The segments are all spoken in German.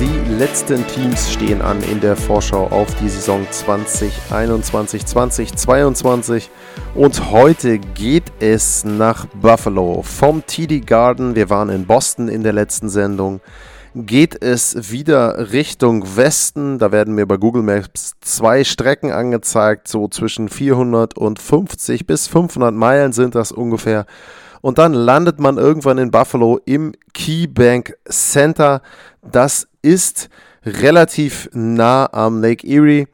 Die letzten Teams stehen an in der Vorschau auf die Saison 2021, 2022 und heute geht es nach Buffalo vom TD Garden. Wir waren in Boston in der letzten Sendung. Geht es wieder Richtung Westen? Da werden mir bei Google Maps zwei Strecken angezeigt, so zwischen 450 bis 500 Meilen sind das ungefähr. Und dann landet man irgendwann in Buffalo im KeyBank Center. Das ist relativ nah am Lake Erie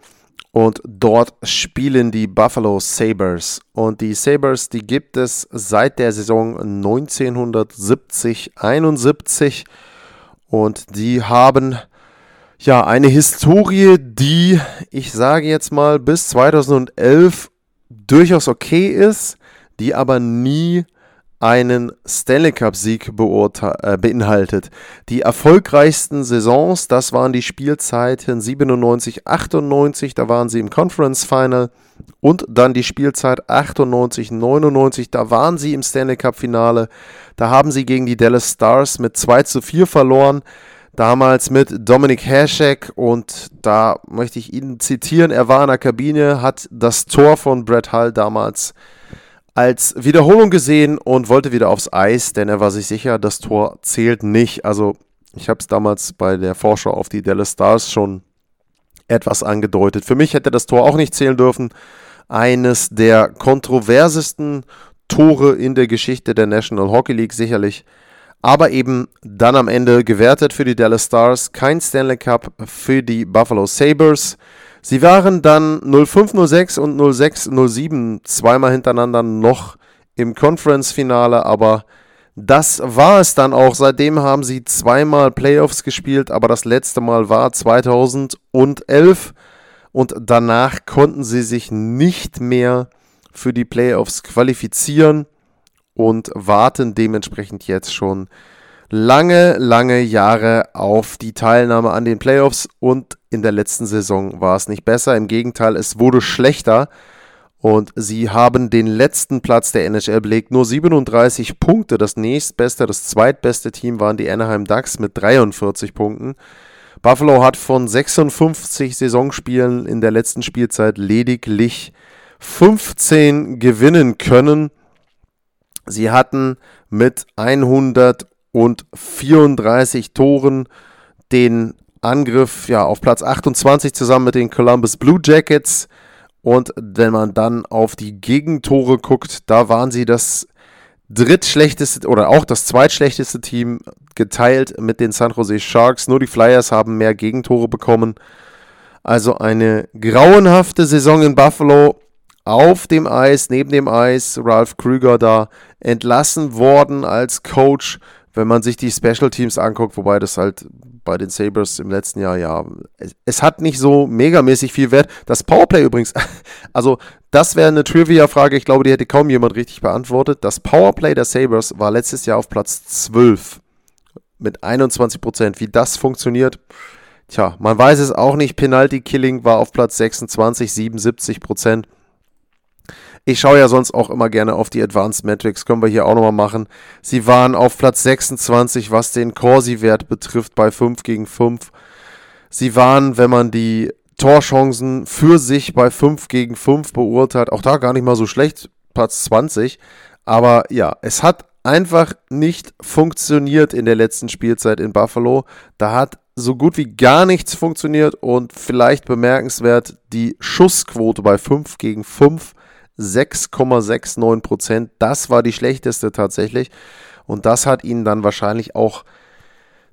und dort spielen die Buffalo Sabres. Und die Sabres, die gibt es seit der Saison 1970-71 und die haben ja eine Historie, die ich sage jetzt mal bis 2011 durchaus okay ist, die aber nie einen Stanley Cup-Sieg äh, beinhaltet. Die erfolgreichsten Saisons, das waren die Spielzeiten 97, 98, da waren sie im Conference Final und dann die Spielzeit 98, 99, da waren sie im Stanley Cup-Finale. Da haben sie gegen die Dallas Stars mit 2 zu 4 verloren. Damals mit Dominik Haschek und da möchte ich ihn zitieren. Er war in der Kabine, hat das Tor von Brett Hull damals als Wiederholung gesehen und wollte wieder aufs Eis, denn er war sich sicher, das Tor zählt nicht. Also ich habe es damals bei der Vorschau auf die Dallas Stars schon etwas angedeutet. Für mich hätte das Tor auch nicht zählen dürfen. Eines der kontroversesten Tore in der Geschichte der National Hockey League sicherlich. Aber eben dann am Ende gewertet für die Dallas Stars. Kein Stanley Cup für die Buffalo Sabres. Sie waren dann 0506 und 0607 zweimal hintereinander noch im Conference-Finale, aber das war es dann auch. Seitdem haben sie zweimal Playoffs gespielt, aber das letzte Mal war 2011 und danach konnten sie sich nicht mehr für die Playoffs qualifizieren und warten dementsprechend jetzt schon lange, lange Jahre auf die Teilnahme an den Playoffs und in der letzten Saison war es nicht besser. Im Gegenteil, es wurde schlechter und sie haben den letzten Platz der NHL belegt. Nur 37 Punkte. Das nächstbeste, das zweitbeste Team waren die Anaheim Ducks mit 43 Punkten. Buffalo hat von 56 Saisonspielen in der letzten Spielzeit lediglich 15 gewinnen können. Sie hatten mit 100 und 34 Toren den Angriff ja, auf Platz 28 zusammen mit den Columbus Blue Jackets. Und wenn man dann auf die Gegentore guckt, da waren sie das drittschlechteste oder auch das zweitschlechteste Team geteilt mit den San Jose Sharks. Nur die Flyers haben mehr Gegentore bekommen. Also eine grauenhafte Saison in Buffalo auf dem Eis, neben dem Eis. Ralph Krüger da entlassen worden als Coach wenn man sich die Special Teams anguckt, wobei das halt bei den Sabres im letzten Jahr, ja, es, es hat nicht so megamäßig viel Wert. Das Powerplay übrigens, also das wäre eine Trivia-Frage, ich glaube, die hätte kaum jemand richtig beantwortet. Das Powerplay der Sabres war letztes Jahr auf Platz 12 mit 21 Prozent. Wie das funktioniert, tja, man weiß es auch nicht. Penalty Killing war auf Platz 26, 77 Prozent. Ich schaue ja sonst auch immer gerne auf die Advanced Metrics, können wir hier auch nochmal machen. Sie waren auf Platz 26, was den Corsi-Wert betrifft, bei 5 gegen 5. Sie waren, wenn man die Torchancen für sich bei 5 gegen 5 beurteilt, auch da gar nicht mal so schlecht, Platz 20. Aber ja, es hat einfach nicht funktioniert in der letzten Spielzeit in Buffalo. Da hat so gut wie gar nichts funktioniert und vielleicht bemerkenswert die Schussquote bei 5 gegen 5 6,69 Prozent. Das war die schlechteste tatsächlich. Und das hat ihnen dann wahrscheinlich auch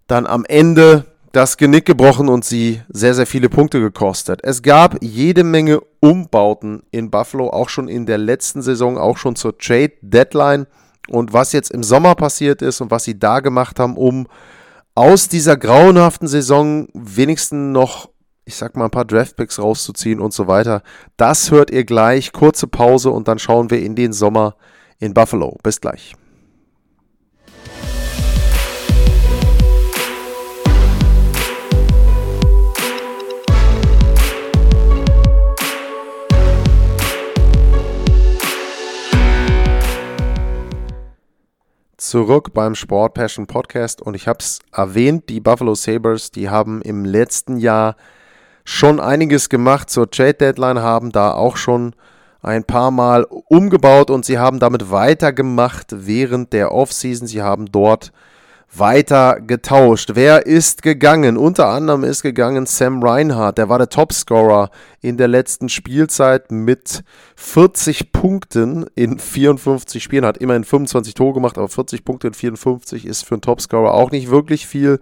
dann am Ende das Genick gebrochen und sie sehr, sehr viele Punkte gekostet. Es gab jede Menge Umbauten in Buffalo, auch schon in der letzten Saison, auch schon zur Trade Deadline. Und was jetzt im Sommer passiert ist und was sie da gemacht haben, um aus dieser grauenhaften Saison wenigstens noch ich sag mal, ein paar Draftpicks rauszuziehen und so weiter. Das hört ihr gleich. Kurze Pause und dann schauen wir in den Sommer in Buffalo. Bis gleich. zurück beim Sport Passion Podcast und ich habe es erwähnt, die Buffalo Sabres, die haben im letzten Jahr schon einiges gemacht zur Trade Deadline, haben da auch schon ein paar Mal umgebaut und sie haben damit weitergemacht während der Offseason. Sie haben dort weiter getauscht. Wer ist gegangen? Unter anderem ist gegangen Sam Reinhardt. Der war der Topscorer in der letzten Spielzeit mit 40 Punkten in 54 Spielen. Hat immerhin 25 Tore gemacht, aber 40 Punkte in 54 ist für einen Topscorer auch nicht wirklich viel.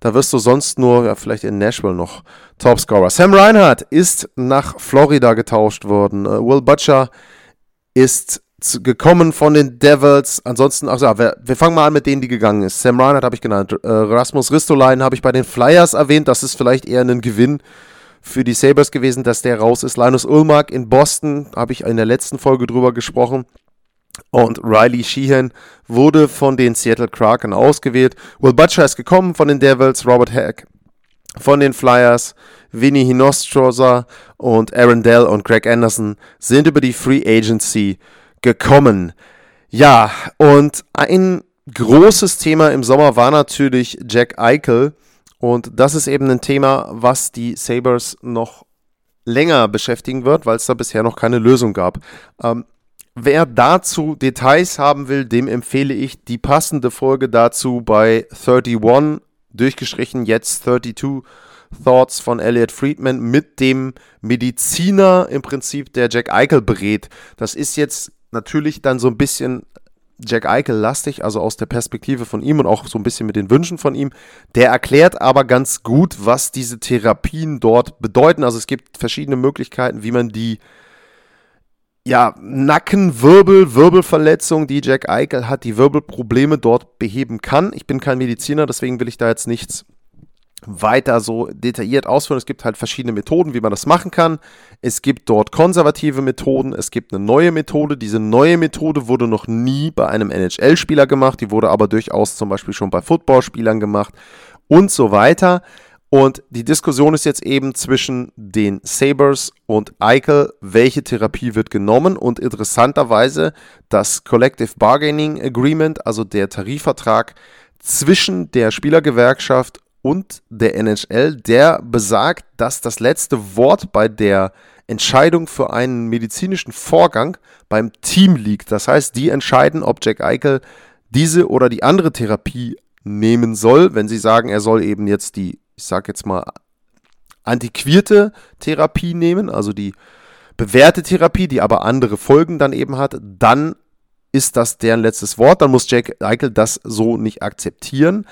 Da wirst du sonst nur, ja, vielleicht in Nashville noch Topscorer. Sam Reinhardt ist nach Florida getauscht worden. Uh, Will Butcher ist gekommen von den Devils. Ansonsten, also wir, wir, fangen mal an mit denen, die gegangen ist. Sam Reinhardt habe ich genannt. Äh, Rasmus Ristolainen habe ich bei den Flyers erwähnt. Das ist vielleicht eher ein Gewinn für die Sabres gewesen, dass der raus ist. Linus Ulmark in Boston habe ich in der letzten Folge drüber gesprochen. Und Riley Sheehan wurde von den Seattle Kraken ausgewählt. Will Butcher ist gekommen von den Devils. Robert Hack von den Flyers. Vinny Hinostroza und Aaron Dell und Greg Anderson sind über die Free Agency gekommen. Ja, und ein großes Thema im Sommer war natürlich Jack Eichel. Und das ist eben ein Thema, was die Sabres noch länger beschäftigen wird, weil es da bisher noch keine Lösung gab. Ähm, wer dazu Details haben will, dem empfehle ich die passende Folge dazu bei 31, durchgestrichen jetzt 32 Thoughts von Elliot Friedman mit dem Mediziner im Prinzip, der Jack Eichel berät. Das ist jetzt natürlich dann so ein bisschen Jack Eichel lastig, also aus der Perspektive von ihm und auch so ein bisschen mit den Wünschen von ihm. Der erklärt aber ganz gut, was diese Therapien dort bedeuten. Also es gibt verschiedene Möglichkeiten, wie man die ja, Nacken, Wirbel, Wirbelverletzung, die Jack Eichel hat, die Wirbelprobleme dort beheben kann. Ich bin kein Mediziner, deswegen will ich da jetzt nichts weiter so detailliert ausführen. Es gibt halt verschiedene Methoden, wie man das machen kann. Es gibt dort konservative Methoden, es gibt eine neue Methode. Diese neue Methode wurde noch nie bei einem NHL-Spieler gemacht, die wurde aber durchaus zum Beispiel schon bei Footballspielern gemacht und so weiter. Und die Diskussion ist jetzt eben zwischen den Sabres und Eichel, welche Therapie wird genommen. Und interessanterweise das Collective Bargaining Agreement, also der Tarifvertrag zwischen der Spielergewerkschaft und der NHL, der besagt, dass das letzte Wort bei der Entscheidung für einen medizinischen Vorgang beim Team liegt. Das heißt, die entscheiden, ob Jack Eichel diese oder die andere Therapie nehmen soll. Wenn sie sagen, er soll eben jetzt die, ich sag jetzt mal, antiquierte Therapie nehmen, also die bewährte Therapie, die aber andere Folgen dann eben hat, dann ist das deren letztes Wort. Dann muss Jack Eichel das so nicht akzeptieren.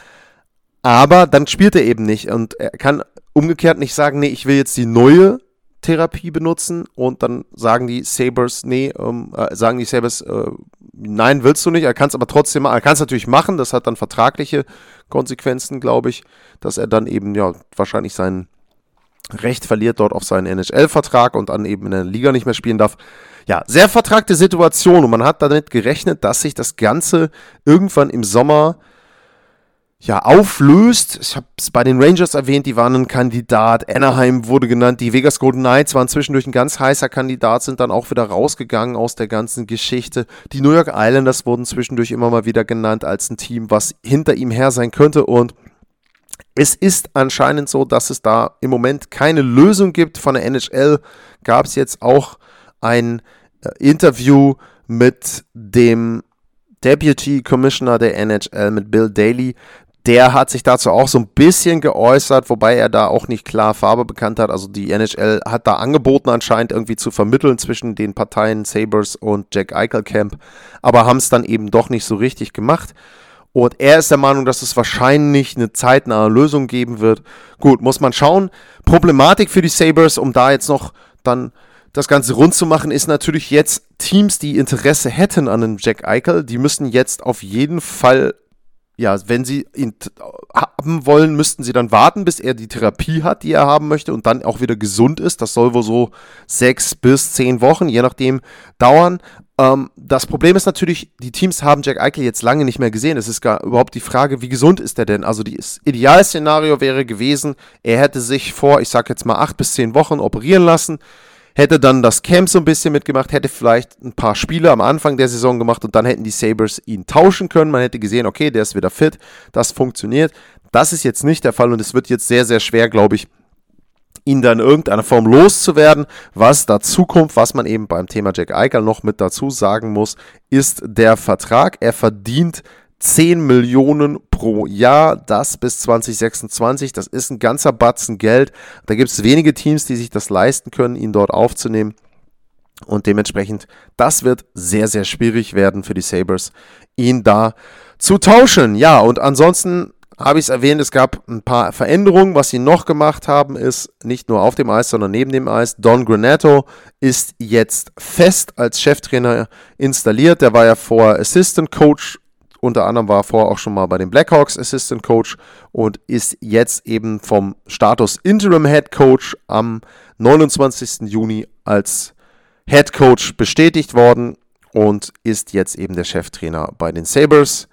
Aber dann spielt er eben nicht und er kann umgekehrt nicht sagen, nee, ich will jetzt die neue Therapie benutzen und dann sagen die Sabers, nee, ähm, äh, sagen die Sabers, äh, nein, willst du nicht. Er kann es aber trotzdem, er kann es natürlich machen. Das hat dann vertragliche Konsequenzen, glaube ich, dass er dann eben ja wahrscheinlich sein Recht verliert dort auf seinen NHL-Vertrag und dann eben in der Liga nicht mehr spielen darf. Ja, sehr vertragte Situation und man hat damit gerechnet, dass sich das Ganze irgendwann im Sommer ja, auflöst. Ich habe es bei den Rangers erwähnt, die waren ein Kandidat. Anaheim wurde genannt. Die Vegas Golden Knights waren zwischendurch ein ganz heißer Kandidat, sind dann auch wieder rausgegangen aus der ganzen Geschichte. Die New York Islanders wurden zwischendurch immer mal wieder genannt als ein Team, was hinter ihm her sein könnte. Und es ist anscheinend so, dass es da im Moment keine Lösung gibt. Von der NHL gab es jetzt auch ein äh, Interview mit dem Deputy Commissioner der NHL mit Bill Daly, der hat sich dazu auch so ein bisschen geäußert, wobei er da auch nicht klar Farbe bekannt hat. Also die NHL hat da angeboten anscheinend irgendwie zu vermitteln zwischen den Parteien Sabres und Jack Eichel Camp, aber haben es dann eben doch nicht so richtig gemacht. Und er ist der Meinung, dass es wahrscheinlich eine zeitnahe Lösung geben wird. Gut, muss man schauen. Problematik für die Sabres, um da jetzt noch dann das Ganze rund zu machen, ist natürlich jetzt Teams, die Interesse hätten an einem Jack Eichel, die müssen jetzt auf jeden Fall ja, wenn sie ihn haben wollen, müssten sie dann warten, bis er die Therapie hat, die er haben möchte und dann auch wieder gesund ist. Das soll wohl so sechs bis zehn Wochen, je nachdem, dauern. Ähm, das Problem ist natürlich, die Teams haben Jack Eichel jetzt lange nicht mehr gesehen. Es ist gar überhaupt die Frage, wie gesund ist er denn? Also das Idealszenario wäre gewesen, er hätte sich vor, ich sag jetzt mal acht bis zehn Wochen operieren lassen, hätte dann das Camp so ein bisschen mitgemacht, hätte vielleicht ein paar Spiele am Anfang der Saison gemacht und dann hätten die Sabres ihn tauschen können. Man hätte gesehen, okay, der ist wieder fit, das funktioniert. Das ist jetzt nicht der Fall und es wird jetzt sehr, sehr schwer, glaube ich, ihn dann in irgendeiner Form loszuwerden. Was dazu kommt, was man eben beim Thema Jack Eichel noch mit dazu sagen muss, ist der Vertrag. Er verdient 10 Millionen pro Jahr, das bis 2026. Das ist ein ganzer Batzen Geld. Da gibt es wenige Teams, die sich das leisten können, ihn dort aufzunehmen. Und dementsprechend, das wird sehr, sehr schwierig werden für die Sabres, ihn da zu tauschen. Ja, und ansonsten habe ich es erwähnt, es gab ein paar Veränderungen. Was sie noch gemacht haben, ist nicht nur auf dem Eis, sondern neben dem Eis. Don Granato ist jetzt fest als Cheftrainer installiert. Der war ja vorher Assistant Coach. Unter anderem war er vorher auch schon mal bei den Blackhawks Assistant Coach und ist jetzt eben vom Status Interim Head Coach am 29. Juni als Head Coach bestätigt worden und ist jetzt eben der Cheftrainer bei den Sabres.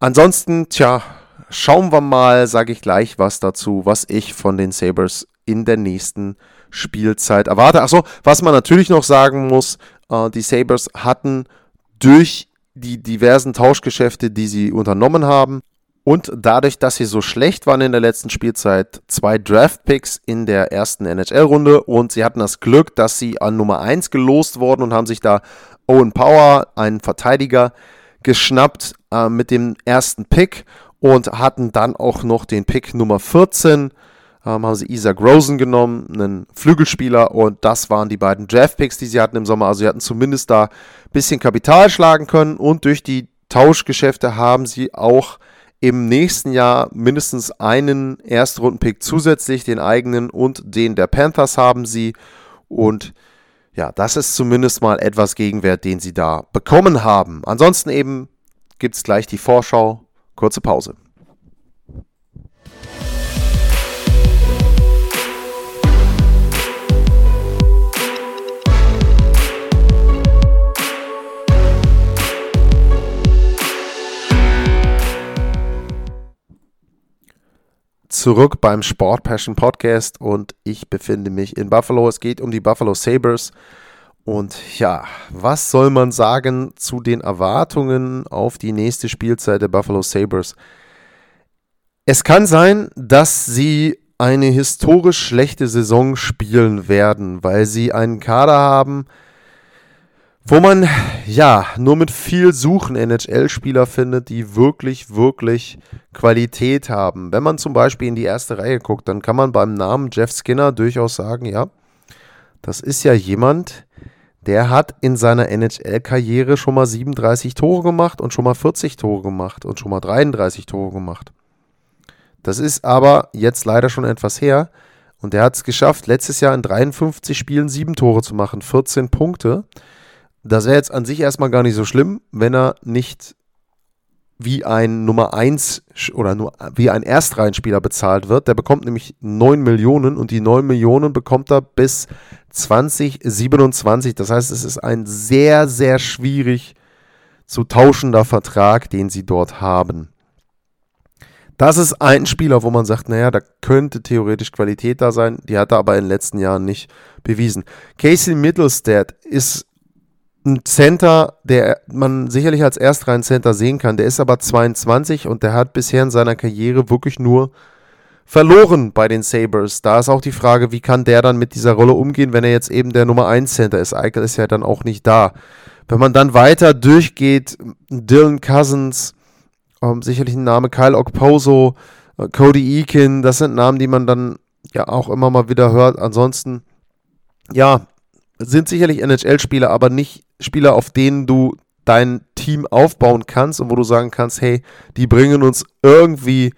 Ansonsten, tja, schauen wir mal, sage ich gleich was dazu, was ich von den Sabres in der nächsten Spielzeit erwarte. Achso, was man natürlich noch sagen muss, äh, die Sabres hatten durch die diversen Tauschgeschäfte, die sie unternommen haben, und dadurch, dass sie so schlecht waren in der letzten Spielzeit, zwei Draft-Picks in der ersten NHL-Runde und sie hatten das Glück, dass sie an Nummer 1 gelost wurden und haben sich da Owen Power, einen Verteidiger, geschnappt äh, mit dem ersten Pick und hatten dann auch noch den Pick Nummer 14. Ähm, haben sie Isaac Rosen genommen, einen Flügelspieler und das waren die beiden Draft-Picks, die sie hatten im Sommer. Also sie hatten zumindest da bisschen Kapital schlagen können und durch die Tauschgeschäfte haben sie auch im nächsten Jahr mindestens einen Erstrunden-Pick zusätzlich, den eigenen und den der Panthers haben sie. Und ja, das ist zumindest mal etwas Gegenwert, den sie da bekommen haben. Ansonsten eben gibt es gleich die Vorschau Kurze Pause. Zurück beim Sport Passion Podcast und ich befinde mich in Buffalo. Es geht um die Buffalo Sabres. Und ja, was soll man sagen zu den Erwartungen auf die nächste Spielzeit der Buffalo Sabres? Es kann sein, dass sie eine historisch schlechte Saison spielen werden, weil sie einen Kader haben, wo man ja nur mit viel Suchen NHL-Spieler findet, die wirklich, wirklich Qualität haben. Wenn man zum Beispiel in die erste Reihe guckt, dann kann man beim Namen Jeff Skinner durchaus sagen, ja, das ist ja jemand, der hat in seiner NHL-Karriere schon mal 37 Tore gemacht und schon mal 40 Tore gemacht und schon mal 33 Tore gemacht. Das ist aber jetzt leider schon etwas her. Und er hat es geschafft, letztes Jahr in 53 Spielen 7 Tore zu machen, 14 Punkte. Das wäre jetzt an sich erstmal gar nicht so schlimm, wenn er nicht wie ein Nummer 1 oder nur wie ein Erstreihenspieler bezahlt wird. Der bekommt nämlich 9 Millionen und die 9 Millionen bekommt er bis 2027. Das heißt, es ist ein sehr, sehr schwierig zu tauschender Vertrag, den sie dort haben. Das ist ein Spieler, wo man sagt, naja, da könnte theoretisch Qualität da sein. Die hat er aber in den letzten Jahren nicht bewiesen. Casey Middlestad ist ein Center, der man sicherlich als Erstreihen-Center sehen kann. Der ist aber 22 und der hat bisher in seiner Karriere wirklich nur verloren bei den Sabres. Da ist auch die Frage, wie kann der dann mit dieser Rolle umgehen, wenn er jetzt eben der Nummer 1 Center ist. Eichel ist ja dann auch nicht da. Wenn man dann weiter durchgeht, Dylan Cousins, ähm, sicherlich ein Name, Kyle Okposo, äh, Cody Eakin, das sind Namen, die man dann ja auch immer mal wieder hört. Ansonsten, ja, sind sicherlich NHL-Spieler, aber nicht Spieler, auf denen du dein Team aufbauen kannst und wo du sagen kannst, hey, die bringen uns irgendwie,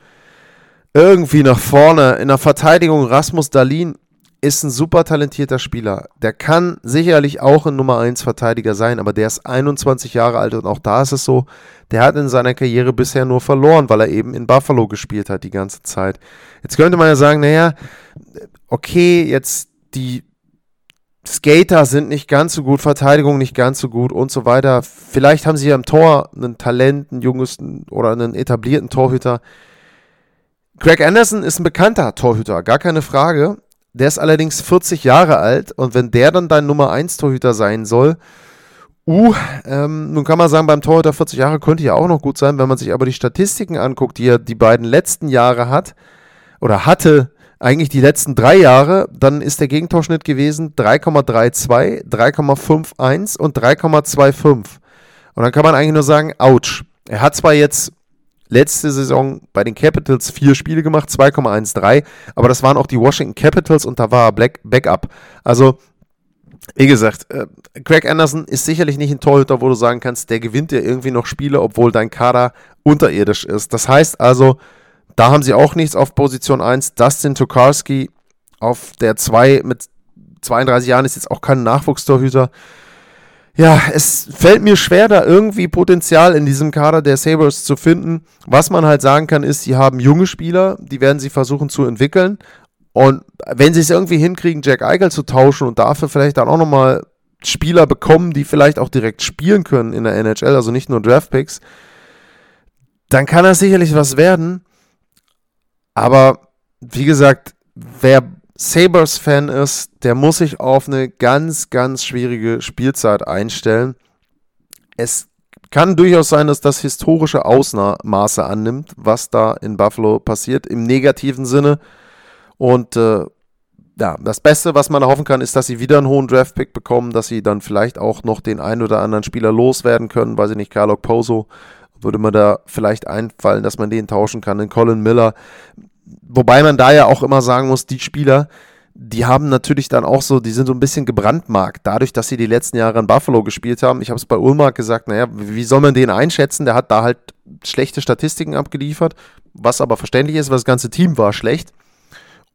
irgendwie nach vorne. In der Verteidigung Rasmus Dalin ist ein super talentierter Spieler. Der kann sicherlich auch ein Nummer 1 Verteidiger sein, aber der ist 21 Jahre alt und auch da ist es so, der hat in seiner Karriere bisher nur verloren, weil er eben in Buffalo gespielt hat die ganze Zeit. Jetzt könnte man ja sagen, naja, okay, jetzt die Skater sind nicht ganz so gut, Verteidigung nicht ganz so gut und so weiter. Vielleicht haben sie ja im Tor einen Talent, einen junges oder einen etablierten Torhüter. Greg Anderson ist ein bekannter Torhüter, gar keine Frage. Der ist allerdings 40 Jahre alt und wenn der dann dein Nummer 1 Torhüter sein soll, uh, ähm, nun kann man sagen, beim Torhüter 40 Jahre könnte ja auch noch gut sein, wenn man sich aber die Statistiken anguckt, die er die beiden letzten Jahre hat oder hatte, eigentlich die letzten drei Jahre, dann ist der Gegentorschnitt gewesen 3,32, 3,51 und 3,25. Und dann kann man eigentlich nur sagen, ouch. Er hat zwar jetzt letzte Saison bei den Capitals vier Spiele gemacht, 2,13, aber das waren auch die Washington Capitals und da war er Black Backup. Also, wie gesagt, äh, Craig Anderson ist sicherlich nicht ein Torhüter, wo du sagen kannst, der gewinnt dir irgendwie noch Spiele, obwohl dein Kader unterirdisch ist. Das heißt also, da haben sie auch nichts auf Position 1. Dustin Tokarski auf der 2 mit 32 Jahren ist jetzt auch kein Nachwuchstorhüter ja, es fällt mir schwer, da irgendwie Potenzial in diesem Kader der Sabres zu finden. Was man halt sagen kann, ist, sie haben junge Spieler, die werden sie versuchen zu entwickeln. Und wenn sie es irgendwie hinkriegen, Jack Eichel zu tauschen und dafür vielleicht dann auch nochmal Spieler bekommen, die vielleicht auch direkt spielen können in der NHL, also nicht nur Draftpicks, dann kann das sicherlich was werden. Aber wie gesagt, wer Sabres-Fan ist, der muss sich auf eine ganz, ganz schwierige Spielzeit einstellen. Es kann durchaus sein, dass das historische Ausmaße annimmt, was da in Buffalo passiert, im negativen Sinne. Und äh, ja, das Beste, was man erhoffen kann, ist, dass sie wieder einen hohen Draft-Pick bekommen, dass sie dann vielleicht auch noch den einen oder anderen Spieler loswerden können. Weiß ich nicht, Carlo Poso würde mir da vielleicht einfallen, dass man den tauschen kann. Den Colin Miller wobei man da ja auch immer sagen muss, die Spieler, die haben natürlich dann auch so, die sind so ein bisschen gebrandmarkt, dadurch, dass sie die letzten Jahre in Buffalo gespielt haben. Ich habe es bei Ulmark gesagt, naja, wie soll man den einschätzen? Der hat da halt schlechte Statistiken abgeliefert, was aber verständlich ist, weil das ganze Team war schlecht.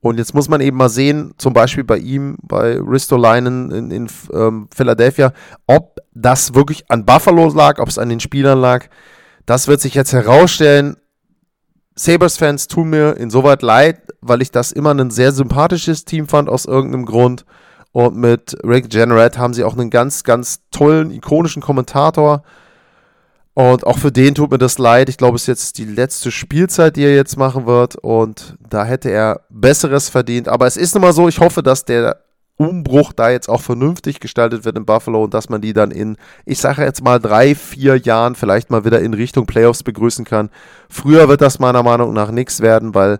Und jetzt muss man eben mal sehen, zum Beispiel bei ihm, bei Ristolainen in, in ähm, Philadelphia, ob das wirklich an Buffalo lag, ob es an den Spielern lag. Das wird sich jetzt herausstellen. Sabres-Fans tun mir insoweit leid, weil ich das immer ein sehr sympathisches Team fand aus irgendeinem Grund. Und mit Rick Generat haben sie auch einen ganz, ganz tollen, ikonischen Kommentator. Und auch für den tut mir das leid. Ich glaube, es ist jetzt die letzte Spielzeit, die er jetzt machen wird. Und da hätte er Besseres verdient. Aber es ist nun mal so, ich hoffe, dass der Umbruch da jetzt auch vernünftig gestaltet wird in Buffalo und dass man die dann in, ich sage jetzt mal, drei, vier Jahren vielleicht mal wieder in Richtung Playoffs begrüßen kann. Früher wird das meiner Meinung nach nichts werden, weil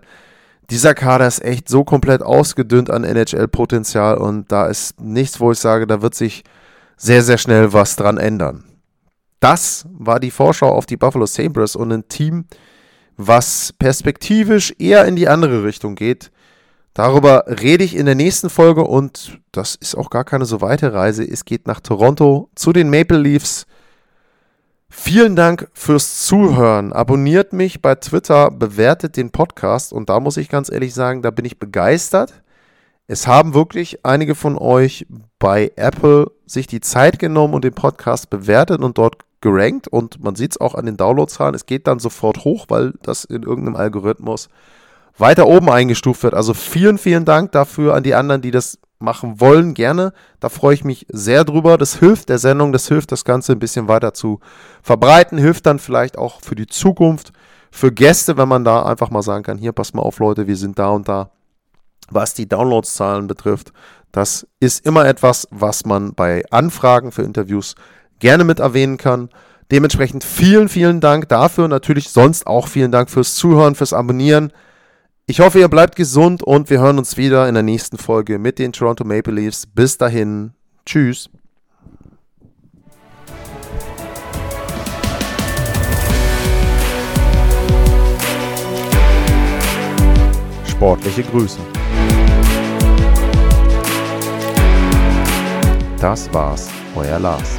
dieser Kader ist echt so komplett ausgedünnt an NHL-Potenzial und da ist nichts, wo ich sage, da wird sich sehr, sehr schnell was dran ändern. Das war die Vorschau auf die Buffalo Sabres und ein Team, was perspektivisch eher in die andere Richtung geht. Darüber rede ich in der nächsten Folge und das ist auch gar keine so weite Reise. Es geht nach Toronto zu den Maple Leafs. Vielen Dank fürs Zuhören. Abonniert mich bei Twitter, bewertet den Podcast und da muss ich ganz ehrlich sagen, da bin ich begeistert. Es haben wirklich einige von euch bei Apple sich die Zeit genommen und den Podcast bewertet und dort gerankt und man sieht es auch an den Downloadzahlen. Es geht dann sofort hoch, weil das in irgendeinem Algorithmus weiter oben eingestuft wird. Also vielen, vielen Dank dafür an die anderen, die das machen wollen, gerne. Da freue ich mich sehr drüber. Das hilft der Sendung, das hilft das Ganze ein bisschen weiter zu verbreiten, hilft dann vielleicht auch für die Zukunft, für Gäste, wenn man da einfach mal sagen kann, hier, pass mal auf Leute, wir sind da und da. Was die Downloadszahlen betrifft, das ist immer etwas, was man bei Anfragen für Interviews gerne mit erwähnen kann. Dementsprechend vielen, vielen Dank dafür. Natürlich sonst auch vielen Dank fürs Zuhören, fürs Abonnieren. Ich hoffe, ihr bleibt gesund und wir hören uns wieder in der nächsten Folge mit den Toronto Maple Leafs. Bis dahin, tschüss. Sportliche Grüße. Das war's, euer Lars.